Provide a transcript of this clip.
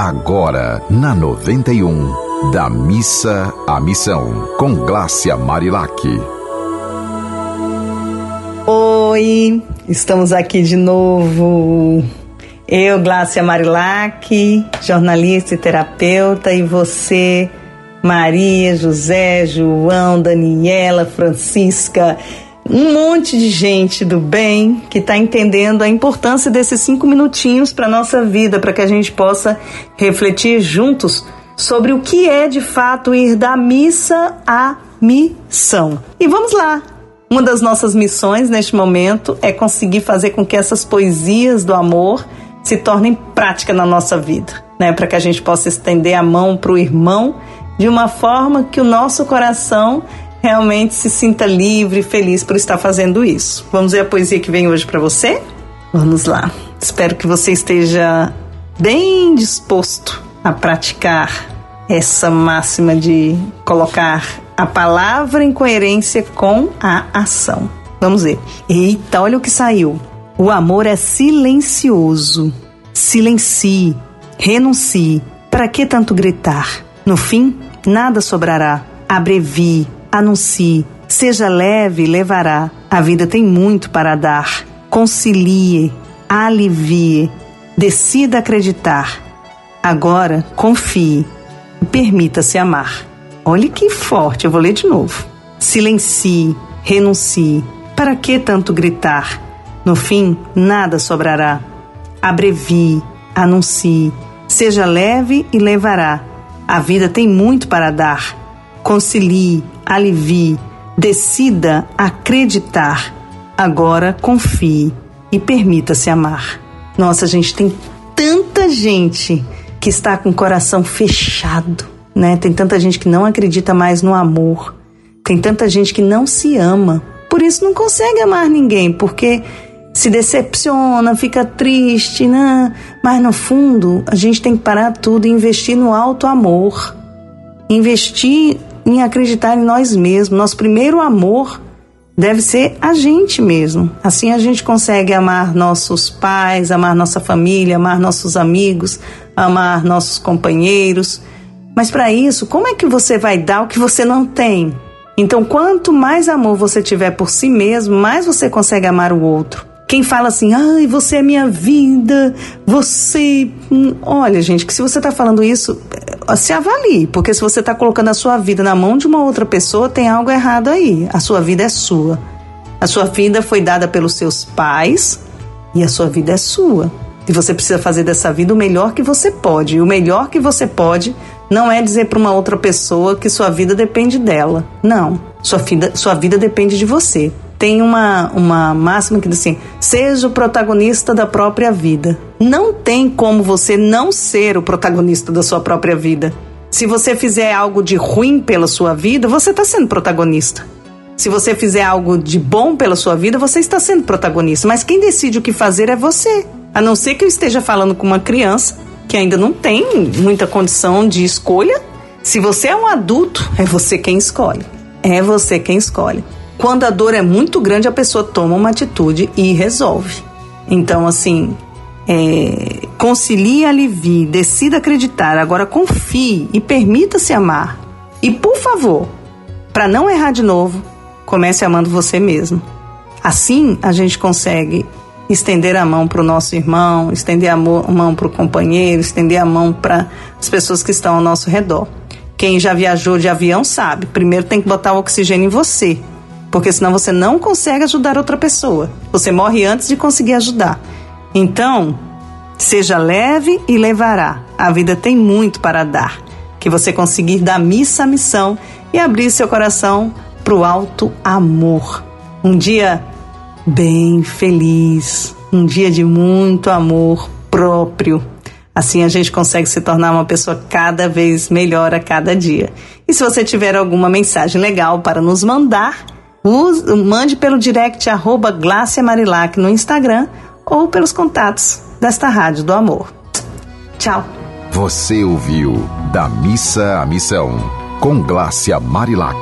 Agora, na 91, da missa à missão, com Glácia Marilac. Oi, estamos aqui de novo. Eu, Glácia Marilac, jornalista e terapeuta, e você, Maria, José, João, Daniela, Francisca, um monte de gente do bem que está entendendo a importância desses cinco minutinhos para nossa vida, para que a gente possa refletir juntos sobre o que é de fato ir da missa à missão. E vamos lá! Uma das nossas missões neste momento é conseguir fazer com que essas poesias do amor se tornem prática na nossa vida, né? Para que a gente possa estender a mão para o irmão de uma forma que o nosso coração realmente se sinta livre e feliz por estar fazendo isso. Vamos ver a poesia que vem hoje para você? Vamos lá. Espero que você esteja bem disposto a praticar essa máxima de colocar a palavra em coerência com a ação. Vamos ver. Eita, olha o que saiu. O amor é silencioso. Silencie, renuncie. Para que tanto gritar? No fim, nada sobrará. Abrevie, Anuncie, seja leve, levará. A vida tem muito para dar. Concilie, alivie, decida acreditar. Agora, confie e permita-se amar. Olhe que forte, eu vou ler de novo. Silencie, renuncie. Para que tanto gritar? No fim, nada sobrará. Abrevie, anuncie. Seja leve e levará. A vida tem muito para dar. Concilie, alivie, decida acreditar. Agora confie e permita-se amar. Nossa, gente, tem tanta gente que está com o coração fechado, né? Tem tanta gente que não acredita mais no amor. Tem tanta gente que não se ama. Por isso não consegue amar ninguém, porque se decepciona, fica triste, né? Mas no fundo, a gente tem que parar tudo e investir no alto amor. Investir em acreditar em nós mesmos. Nosso primeiro amor deve ser a gente mesmo. Assim a gente consegue amar nossos pais, amar nossa família, amar nossos amigos, amar nossos companheiros. Mas para isso, como é que você vai dar o que você não tem? Então, quanto mais amor você tiver por si mesmo, mais você consegue amar o outro. Quem fala assim, ai, você é minha vida, você. Hum, olha, gente, que se você está falando isso, se avalie, porque se você está colocando a sua vida na mão de uma outra pessoa, tem algo errado aí. A sua vida é sua. A sua vida foi dada pelos seus pais e a sua vida é sua. E você precisa fazer dessa vida o melhor que você pode. E o melhor que você pode não é dizer para uma outra pessoa que sua vida depende dela. Não. Sua vida, sua vida depende de você tem uma, uma máxima que diz assim: seja o protagonista da própria vida. Não tem como você não ser o protagonista da sua própria vida. Se você fizer algo de ruim pela sua vida, você está sendo protagonista. Se você fizer algo de bom pela sua vida, você está sendo protagonista. Mas quem decide o que fazer é você. A não ser que eu esteja falando com uma criança que ainda não tem muita condição de escolha. Se você é um adulto, é você quem escolhe. É você quem escolhe. Quando a dor é muito grande, a pessoa toma uma atitude e resolve. Então, assim, é, concilie alivie, decida acreditar, agora confie e permita-se amar. E, por favor, para não errar de novo, comece amando você mesmo. Assim, a gente consegue estender a mão para o nosso irmão, estender a mão para o companheiro, estender a mão para as pessoas que estão ao nosso redor. Quem já viajou de avião sabe, primeiro tem que botar o oxigênio em você, porque senão você não consegue ajudar outra pessoa. Você morre antes de conseguir ajudar. Então, seja leve e levará. A vida tem muito para dar. Que você conseguir dar missa à missão e abrir seu coração para o alto amor. Um dia bem feliz, um dia de muito amor próprio. Assim a gente consegue se tornar uma pessoa cada vez melhor a cada dia. E se você tiver alguma mensagem legal para nos mandar, Use, mande pelo direct arroba Marilac no Instagram ou pelos contatos desta Rádio do Amor. Tchau. Você ouviu Da Missa à Missão, com Glácia Marilac.